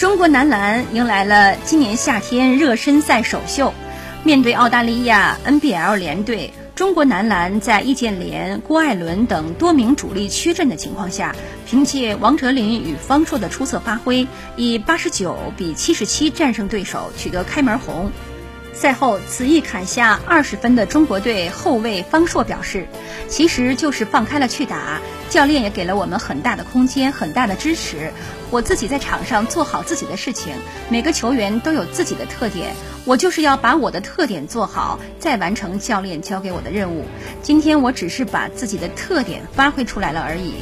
中国男篮迎来了今年夏天热身赛首秀，面对澳大利亚 NBL 联队，中国男篮在易建联、郭艾伦等多名主力缺阵的情况下，凭借王哲林与方硕的出色发挥，以八十九比七十七战胜对手，取得开门红。赛后，此役砍下二十分的中国队后卫方硕表示：“其实就是放开了去打，教练也给了我们很大的空间，很大的支持。我自己在场上做好自己的事情，每个球员都有自己的特点，我就是要把我的特点做好，再完成教练交给我的任务。今天我只是把自己的特点发挥出来了而已。”